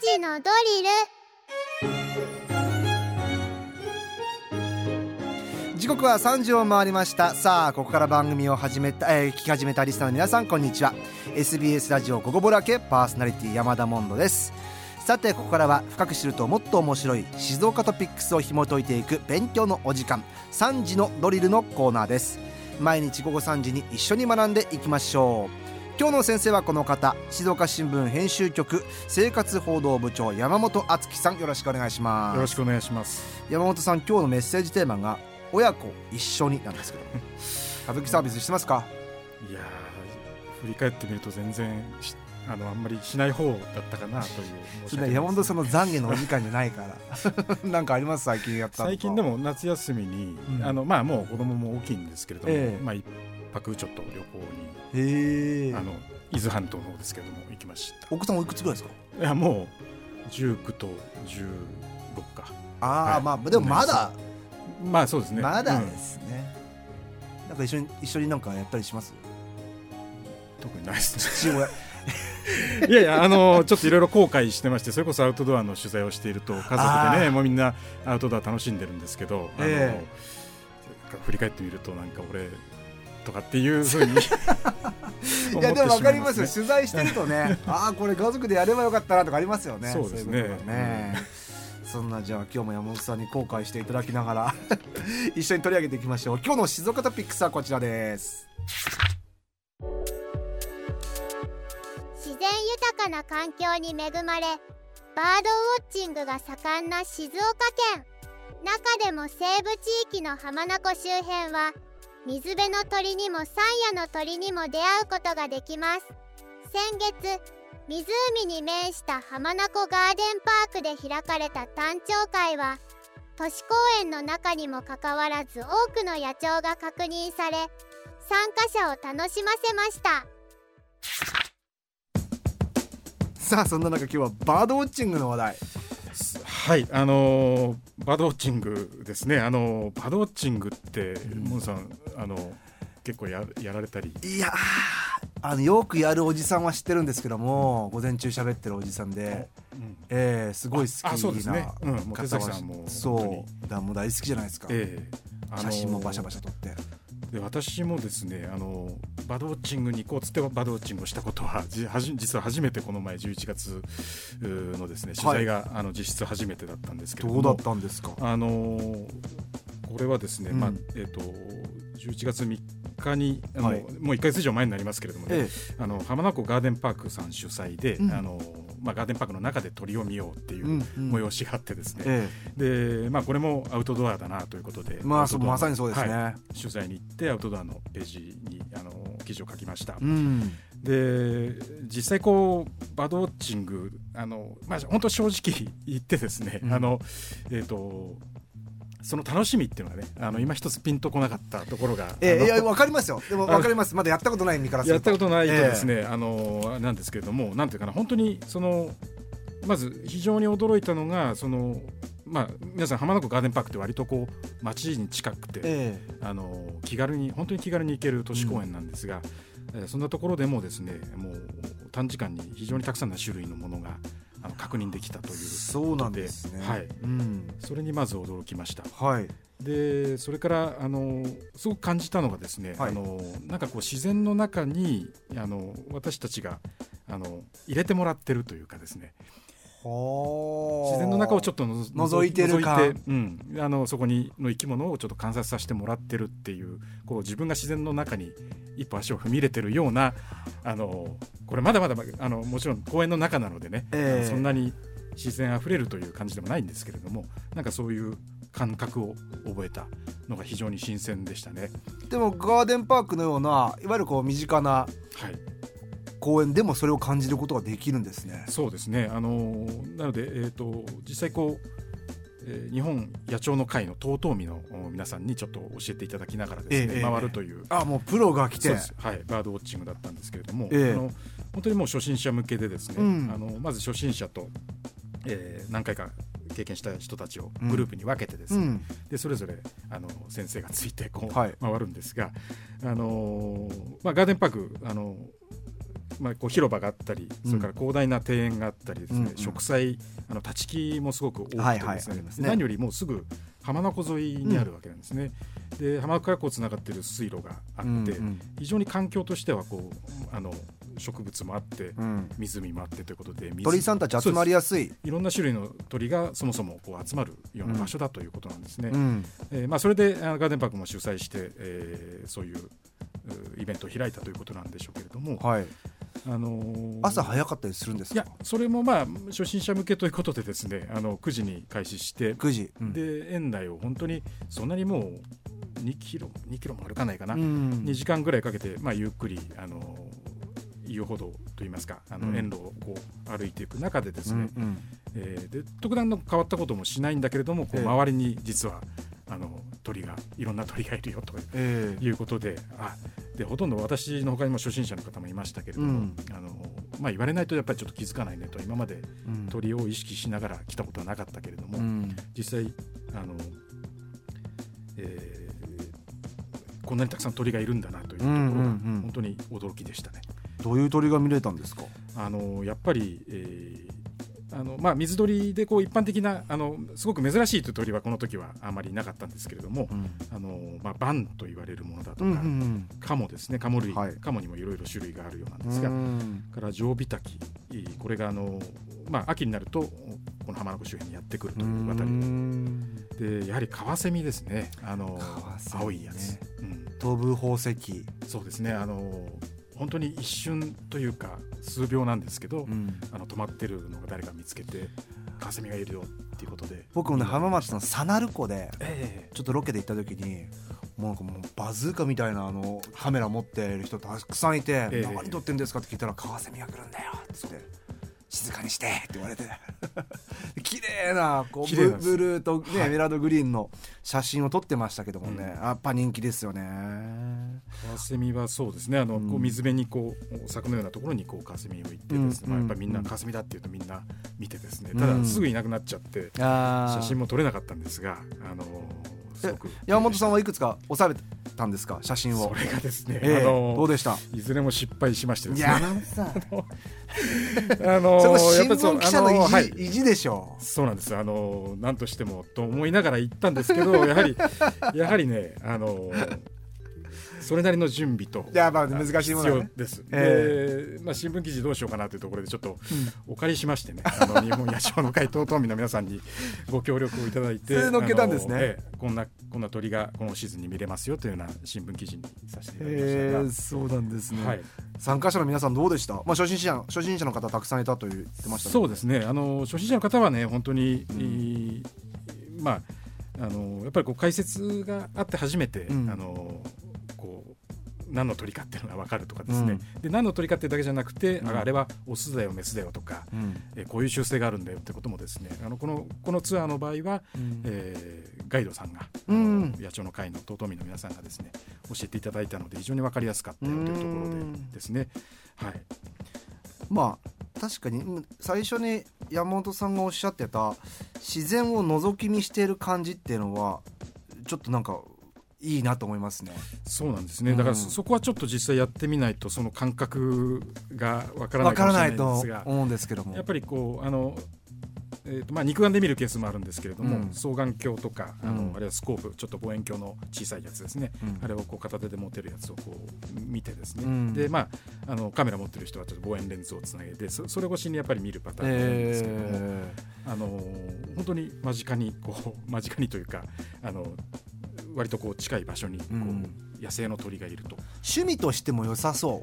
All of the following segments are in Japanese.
時のドリル。時刻は3時を回りました。さあここから番組を始めた、えー、聞き始めたリスナーの皆さんこんにちは。SBS ラジオ「午後ぼらけ」パーソナリティ山田モンドです。さてここからは深く知るともっと面白い静岡トピックスを紐解いていく勉強のお時間3時のドリルのコーナーです。毎日午後3時に一緒に学んでいきましょう。今日の先生はこの方静岡新聞編集局生活報道部長山本敦樹さんよろしくお願いします。よろしくお願いします。山本さん今日のメッセージテーマが親子一緒になんですけど 歌舞伎サービスしてますか？いや振り返ってみると全然あのあんまりしない方だったかなという山本さんの懺悔のお時間じゃないから なんかあります？最近やった最近でも夏休みに、うん、あのまあもう子供も大きいんですけれども、えー、まあ一泊ちょっと旅行にへあの伊豆半島の方ですけども行きました。奥さんおいくつぐらいですか？いやもう19と16か。ああ、はい、まあでもまだ。まあそうですね。まだですね、うん、なんか一緒に一緒になんかやったりします？特にないですね。いやいやあのちょっといろいろ後悔してましてそれこそアウトドアの取材をしていると家族でねもうみんなアウトドア楽しんでるんですけど、えー、振り返ってみるとなんか俺とかっていう ふうにいやでも分かりますよ。取材してるとね ああこれ家族でやればよかったなとかありますよね。そうですね。ね、うん、そんなじゃあ今日も山本さんに後悔していただきながら 一緒に取り上げていきましょう。今日の静岡トピックスはこちらです。自然豊かな環境に恵まれバードウォッチングが盛んな静岡県。中でも西部地域の浜名湖周辺は水辺の鳥にも山野の鳥にも出会うことができます。先月湖に面した浜名湖ガーデンパークで開かれた単調会は都市公園の中にもかかわらず多くの野鳥が確認され参加者を楽しませました。さあそんな中今日はバードウォッチングの話題。はいあのー、バドウォッチングですね。あのー、バドウォッチングって、うん、モンさんあの結構ややられたり？いやあのよくやるおじさんは知ってるんですけども、午前中喋ってるおじさんで、うん、えー、すごい好きなそうですね、うん、もうさんも。そうだもう大好きじゃないですか、えー、写真もバシャバシャ撮って。で私もですねあのバードウォッチングに行こうっつってバードウォッチングをしたことはじはじ実は初めてこの前11月のですね取材が、はい、あの実質初めてだったんですけどどうだったんですか？あのこれはですね、うん、まあえっ、ー、と11月3日にあの、はい、もう1か月以上前になりますけれどもね、ええ、あの浜名湖ガーデンパークさん主催で、うん、あのまあ、ガーデンパークの中で鳥を見ようっていう催しがあってですね、うんうん、でまあ、これもアウトドアだなということで、まあ、まさにそうですね、はい、取材に行ってアウトドアのページにあの記事を書きました。うん。で実際こうバードウォッチングあの、まあ、本当正直言ってですね、うん、あのえーとその楽しみっていうのがねあの今一つピンとこなかったところが、えー、いや分かりますよ。でも分かります。まだやったことない身からやったことないとですね、えー、あのなんですけれどもなんていうかな本当にそのまず非常に驚いたのがそのまあ、皆さん浜名湖ガーデンパークって割とこう街に近くて、えー、あの気軽に本当に気軽に行ける都市公園なんですが、うん、そんなところでもですねもう短時間に非常にたくさんの種類のものがあの確認できたというそうなんですね、はい。うん、それにまず驚きました。はい。でそれからあのすごく感じたのがですね、はい、あのなんかこう自然の中にあの私たちがあの入れてもらってるというかですね自然の中をちょっとの覗いてるかいて、うん、あのそこにの生き物をちょっと観察させてもらってるっていうこう自分が自然の中に一歩足を踏み入れてるようなあのこれまだまだあのもちろん公園の中なのでね、えー、そんなに自然あふれるという感じでもないんですけれどもなんかそういう感覚を覚えたのが非常に新鮮でしたね。でもガーデンパークのようないわゆるこう身近な、はい公園でもそれを感じることができるんですね。そうですね。あのなので、えーと、実際こうえー、日本野鳥の会の遠江の皆さんにちょっと教えていただきながらですね、えー、回るという、あもうプロが来て。はい、バードウォッチングだったんですけれども、えー、あの本当にもう初心者向けでですね、うん、あのまず初心者と、えー、何回か経験した人たちをグループに分けてですね、うん、でそれぞれあの先生がついてこう、はい、回るんですが、あのまあ、ガーデンパークあのまあ、こう広場があったり、それから広大な庭園があったりですね、植栽あの立ち木もすごく多くてですね,、何よりもうすぐ浜名湖沿いにあるわけなんですね。で浜名湖からこうつながっている水路があって、非常に環境としてはこうあの植物もあってうん。湖もあってということで水鳥さんたち集まりやす。いいろんな種類の鳥がそもそもこう集まるような場所だということなんですね。うん。えーまあ、それでガーデンパークも主催して、えーそういううイベントを開いたということなんでしょうけれども、はいあのー朝早かったりするんですか？いやそれもまあ初心者向けということでですねあの9時に開始して、9時。うん。で園内を本当にそんなにもう2キロ2キロも歩かないかな、うん。2時間ぐらいかけて、まあ、ゆっくりあの遊歩道といいますかあのうん。園路をこう歩いていく中でですね、うんうん。えーで特段の変わったこともしないんだけれどもこうええ。周りに実はあの鳥がいろんな鳥がいるよとええ。いうことであでほとんど私の他にも初心者の方もいましたけれども、うん。あのまあ、言われないとやっぱりちょっと気づかないねと今までうん。鳥を意識しながら来たことはなかったけれども、うん。実際あの、えーこんなにたくさん鳥がいるんだなというところがうんうんうん。本当に驚きでしたね。どういう鳥が見れたんですか？あのやっぱり、えーあのまあ、水鳥でこう一般的なあのすごく珍しいという鳥はこの時はあまりなかったんですけれども、うん。あのまあ、バンと言われるものだとか、うんうんカモですね。カモ類、はい。カモにもいろいろ種類があるようなんうですが、ん。からジョウビタキこれがあの、まあ、秋になるとこの浜名湖周辺にやってくるというあたり。うん。でやはりカワセミですね。あのね。青いやつ、うん、飛ぶ宝石。そうですね。あの本当に一瞬というか数秒なんですけど、うん。あの止まってるのが誰か見つけてカワセミがいるよっていうことで。僕もね浜松の佐鳴湖でえちょっとロケで行った時にもうなんかもうバズーカみたいなあのカメラ持っている人たくさんいて「ええ。何撮ってんですか?」って聞いたら「カワセミが来るんだよ」っつって「静かにして」って言われて。綺麗なこうブルーと、ねはい。エメラルドグリーンの写真を撮ってましたけどもね、うん。やっぱ人気ですよね。カワセミはそうですね。あの、うん。こう水辺にこう柵のようなところにこうカワセミを行ってですね、うんまあ、やっぱりみんなうんカワセミだっていうとみんな見てですね。うんただすぐいなくなっちゃって、あ写真も撮れなかったんですがあのすごく。山本さんはいくつか収めたんですか？写真を。そ。れがですね、ええ。あのどうでした？いずれも失敗しましてですね。山本さん あの そこ新聞記者の意地,、あはい。意地でしょそうなんです。あの何としてもと思いながら行ったんですけどやはりやはりねあのそれなりの準備といやまあ難しいものです、えでまあ、新聞記事どうしようかなというところでちょっとお借りしましてね、あの日本野鳥の会等々民の皆さんにご協力をいただいてそれ乗っけたんですね。ええこんなこんな鳥がこのシーズンに見れますよというような新聞記事にさせていただきましたが、えー、そうなんですね、はい、参加者の皆さんどうでした、まあ、初心者初心者の方たくさんいたと言ってましたけど。そうですね。あの初心者の方はね本当に、うん。えーまああのやっぱりこう解説があって初めて、うん。あの何の鳥かっていうのが分かるとかですね、で何の鳥かっていうだけじゃなくて、うん。ああれはオスだよメスだよとか、うん。えーこういう習性があるんだよってこともですね。あのこのこのツアーの場合は、うん。えーガイドさんが、うん。野鳥の会の遠民の皆さんがですね教えていただいたので非常に分かりやすかったよというところでうんですね。はい。まあ確かにうん最初に山本さんがおっしゃってた自然を覗き見している感じっていうのはちょっとなんかいいなと思いますね。そうなんですね、うんだからそそこはちょっと実際やってみないとその感覚がわからないかもしれないですが思うんですけども。やっぱりこうあの、えーとまあ、肉眼で見るケースもあるんですけれども、うん。双眼鏡とかあの、うん。あるいはスコープちょっと望遠鏡の小さいやつですね、うん。あれをこう片手で持てるやつをこう見てですね、うん。でまああのカメラ持ってる人はちょっと望遠レンズをつなげてそそれ越しにやっぱり見るパターンが多いんですけれども、えあの本当に間近にこう間近にというかあの割とこう近い場所にこう、うん野生の鳥がいると趣味としても良さそ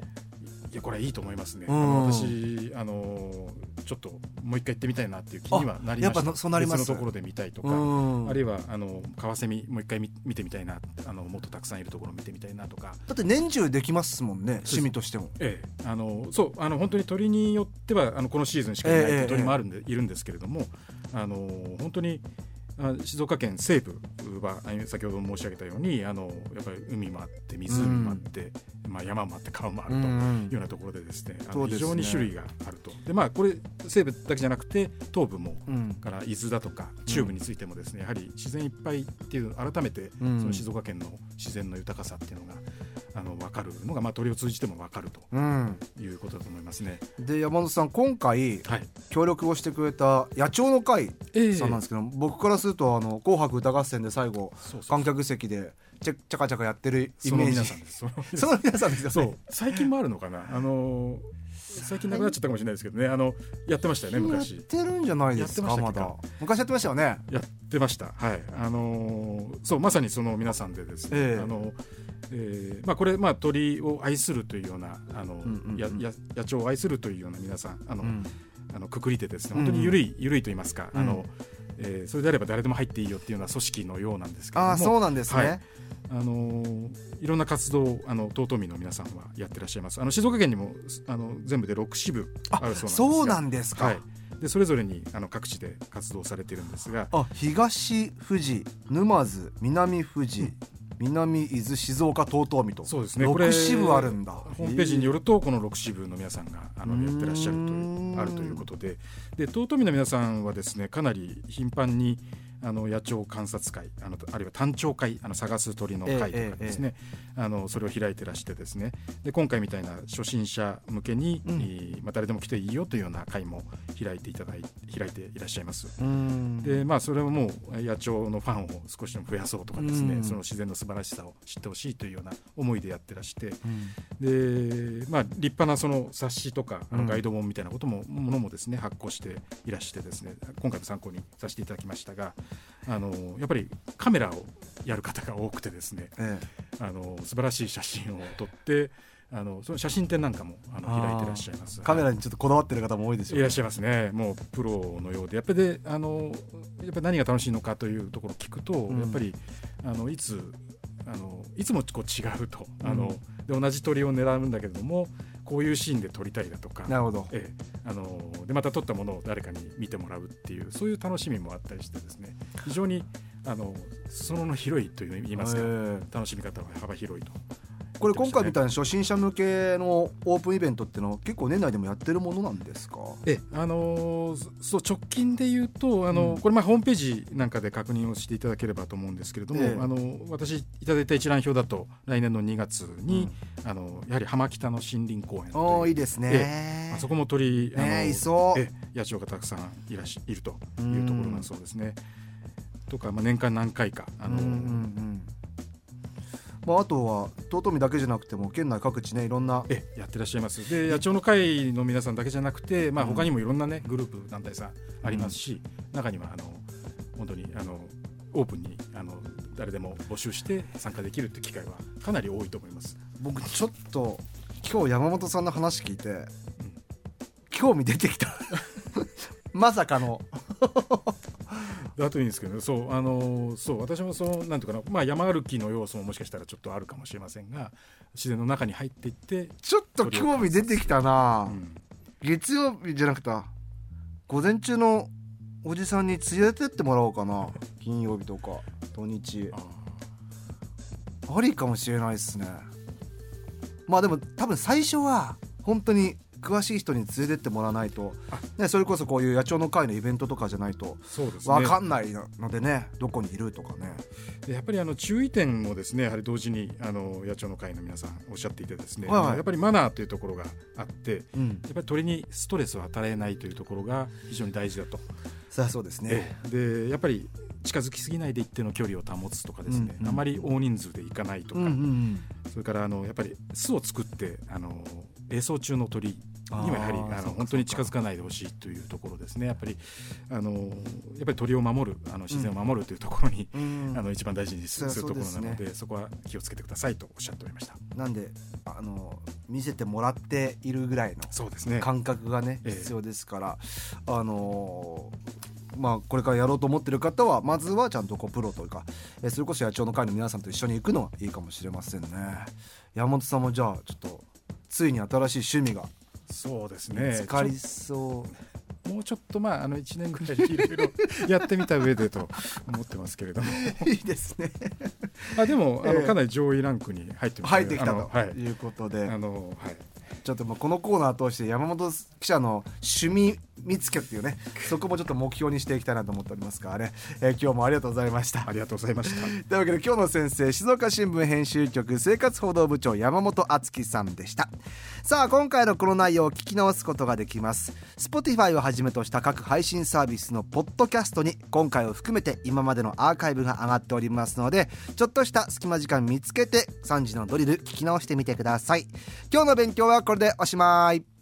いやこれはいいと思いますね。うんあの私あのちょっともう一回行ってみたいなっていう気にはなりました。あやっぱそうなります別のところで見たいとう。か、うんあるいはあのカワセミもう一回見見てみたいな、あのもっとたくさんいるところ見てみたいなとか。だって年中できますもんね趣味としても。ええ、あのそうあの本当に鳥によってはあのこのシーズンしかいない鳥もあるんで、いるんですけれどもあの本当にあ静岡県西部はあ先ほど申し上げたようにあのやっぱり海もあって湖もあって、まあ、山もあって川もあると。うんいうようなところでですねうですね。非常に種類があると。でまあこれ西部だけじゃなくて東部もうん。から伊豆だとか中部についてもですね、やはり自然いっぱいっていう改めてうん。その静岡県の自然の豊かさっていうのがあの分かるのが、まあ、鳥を通じても分かるとうん。いうことだと思いますね。で山本さん今回はい、協力をしてくれた野鳥の会えさんなんですけど、僕からするとあの紅白歌合戦で最後観客席でチェチャカチャカやってるイメージ。皆さんです。その皆さん。ですよね。そう。最近もあるのかな？あの最近なくなっちゃったかもしれないですけどね。あのやってましたよねやっ昔てるんじゃないですかまやってましたっけだ。昔やってましたよね。やってました。はい。あのーそうまさにその皆さんでですね、ええ。あのえーまあ、これ、まあ、鳥を愛するというようなあの、やや野鳥を愛するというような皆さんあの、うん。あのくくりでですね。本当に緩い、緩いと言いますか、うん。あのえーそれであれば誰でも入っていいよっていうような組織のようなんですけれども。ああそうなんですね、はい。あのーいろんな活動をあの東民の皆さんはやってらっしゃいます。あの静岡県にもあの全部で6支部あるそうなんですか、はい、でそれぞれにあの各地で活動されているんですが。あ東富士沼津南富士、南伊豆静岡東東水と。そうですね。これ6支部あるんだ。ホームページによるとこの6支部の皆さんがあのやってらっしゃるというあるということで。で東都民の皆さんはですねかなり頻繁にあの野鳥観察会あのあるいは単鳥会あの探す鳥の会とかですね、あのそれを開いてらしてですね。で今回みたいな初心者向けに、うん。えーまあ、誰でも来ていいよというような会も開いていただい開いていらっしゃいます。でまあそれはもう野鳥のファンを少しでも増やそうとかですね、うん。その自然の素晴らしさを知ってほしいというような思いでやってらして。うん。でまあ立派なその冊子とかあうん。のガイド本みたいなことも、ものもですね発行していらしてですね今回も参考にさせていただきましたがあのやっぱりカメラをやる方が多くてですね。えあの素晴らしい写真を撮ってあのその写真展なんかもあの開いてらっしゃいます。えカメラにちょっとこだわってる方も多いですよね。いらっしゃいますね、もうプロのようで、やっぱりであのやっぱり何が楽しいのかというところを聞くと、ん。やっぱりあのいつあのいつもこう違うと、あのうん。で同じ鳥を狙うんだけれども、こういうシーンで撮りたいだとか、なるほど。ええ。あのでまた撮ったものを誰かに見てもらうっていう、そういう楽しみもあったりしてですね、非常にあの裾野の広いといいますか、ええ。楽しみ方は幅広いと。これ今回みたいな初心者向けのオープンイベントっていうのは結構年内でもやってるものなんですか？えあのーそそう直近で言うとあの、うん。これまあホームページなんかで確認をしていただければと思うんですけれども、ええ。あの私いただいた一覧表だと来年の2月に、あのやはり浜北の森林公園おーいいですね。あそこも鳥あのねそう。ええ野鳥がたくさんいらっしいるというところなん。そうですね。とか、まあ、年間何回かあの、うんうんうんまあ、あとは東東美だけじゃなくても県内各地ねいろんなええやってらっしゃいます。で野鳥の会の皆さんだけじゃなくて、まあ、うん。他にもいろんなねグループ団体さんありますし、中にはあの本当にあのオープンにあの誰でも募集して参加できるって機会はかなり多いと思います。僕ちょっと今日山本さんの話聞いて、興味出てきた。まさかのであといいんですけど、そうあのそう私もそのなんていうかな、まあ、山歩きの要素ももしかしたらちょっとあるかもしれませんが自然の中に入っていって、ちょっと興味出てきたな、うん。月曜日じゃなくて午前中のおじさんに連れてってもらおうかな。金曜日とか土日。あありかもしれないですね。まあでも多分最初は本当に詳しい人に連れてってもらわないと。あ、ね、それこそこういう野鳥の会のイベントとかじゃないと。そうですね。分かんないのでねどこにいるとかね。でやっぱりあの注意点もですねやはり同時にあの野鳥の会の皆さんおっしゃっていてですね、はいやっぱりマナーというところがあってうん。やっぱり鳥にストレスを与えないというところが非常に大事だと、そうですね。ええ。でやっぱり近づきすぎないで一定の距離を保つとかですね、うんうんあまり大人数で行かないとか、うんうんうん。それからあのやっぱり巣を作ってあの営巣中の鳥にはやはりあの本当に近づかないでほしいというところですね。やっぱりあのやっぱり鳥を守るあの自然を守るというところに、うん。あの一番大事にするところなのででそこは気をつけてくださいとおっしゃっておりました。なんであの見せてもらっているぐらいのそうですね。感覚がねええ。必要ですから、あのーまあこれからやろうと思ってる方はまずはちゃんとこうプロというか、えーそれこそ野鳥の会の皆さんと一緒に行くのはいいかもしれませんね。山本さんもじゃあちょっとついに新しい趣味がそうです見ねつかりそう、もうちょっとまああの1年ぐらいいろいろ やってみた上でと思ってますけれども。いいですね。あでもあええ。のかなり上位ランクに入ってます入ってきたあのはい。ということで、あのはいちょっともうこのコーナー通して山本記者の趣味見つけっていうねそこもちょっと目標にしていきたいなと思っておりますからね、えー今日もありがとうございました。ありがとうございました。というわけで今日の先生静岡新聞編集局生活報道部長山本敦樹さんでした。さあ今回のこの内容を聞き直すことができます。Spotify をはじめとした各配信サービスのポッドキャストに今回を含めて今までのアーカイブが上がっておりますのでちょっとした隙間時間見つけて3時のドリル聞き直してみてください。今日の勉強はこれでおしまい。